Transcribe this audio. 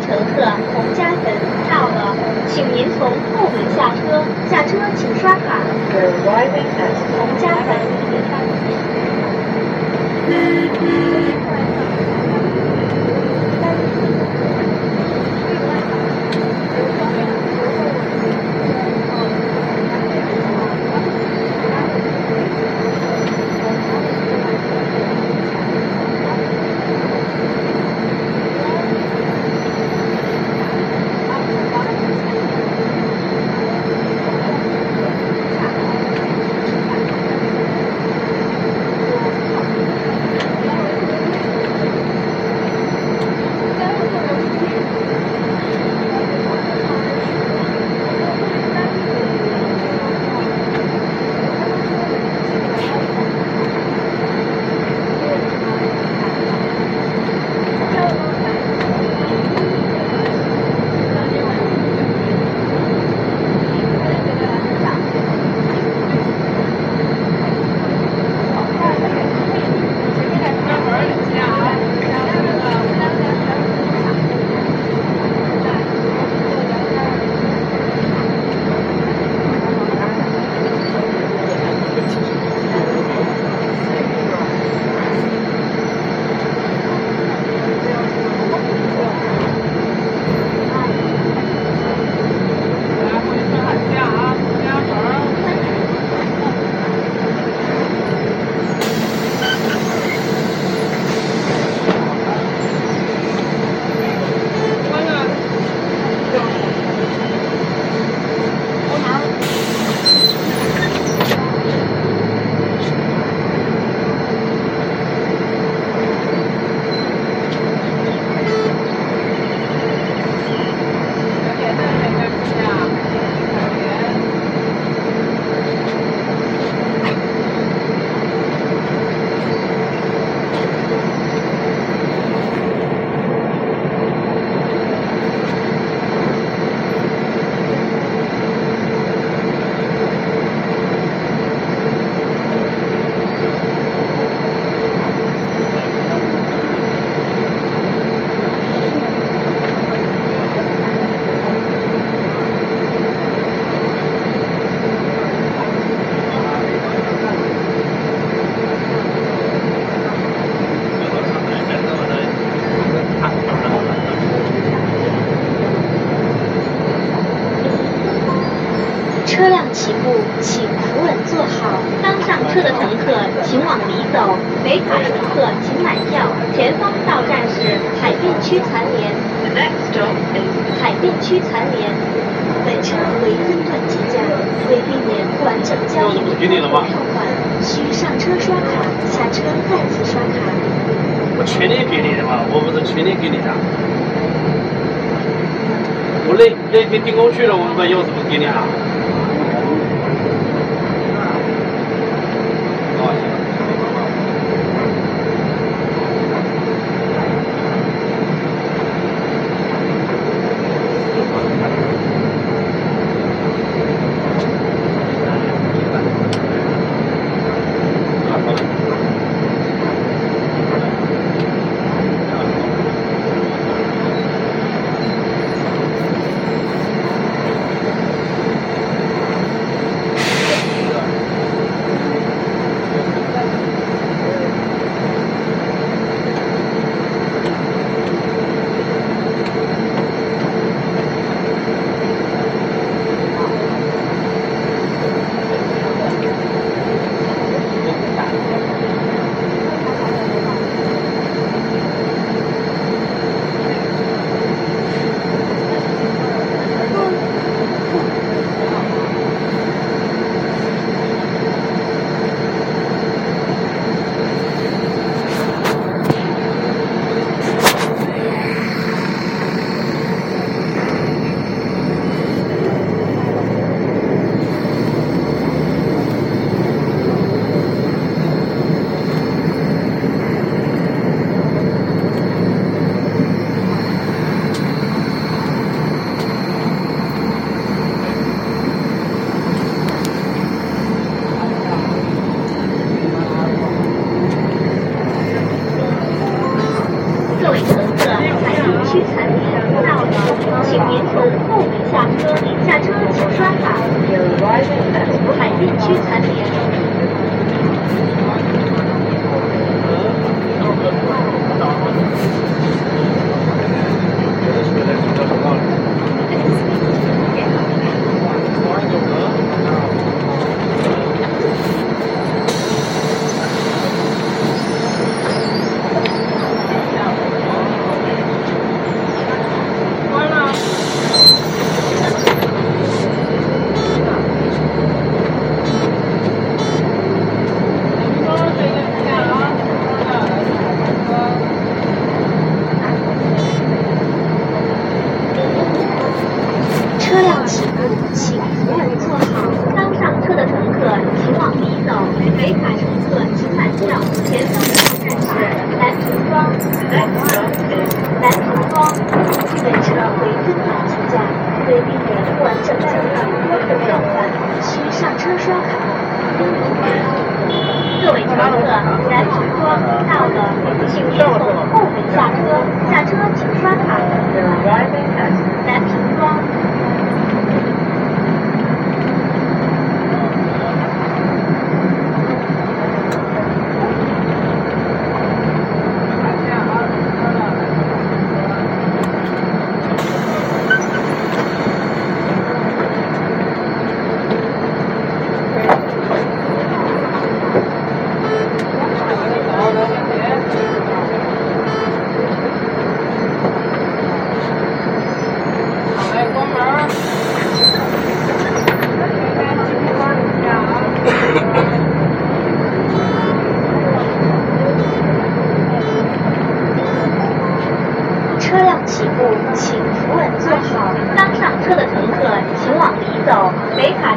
乘客洪家坟到了请您从后门下车下车请刷卡。洪家坟走，没卡乘客请买票。前方到站是海淀区残联。The next stop is 海淀区残联。本车为分段计价，为避免不完整交易票款，需上车刷卡，下车再次刷卡。我全力给你的嘛，我不是全力给你的。我那那天订过去了，我们有什么给你啊？区残联，到站，请您从后门下车。下车请刷卡。海淀区残联。走，北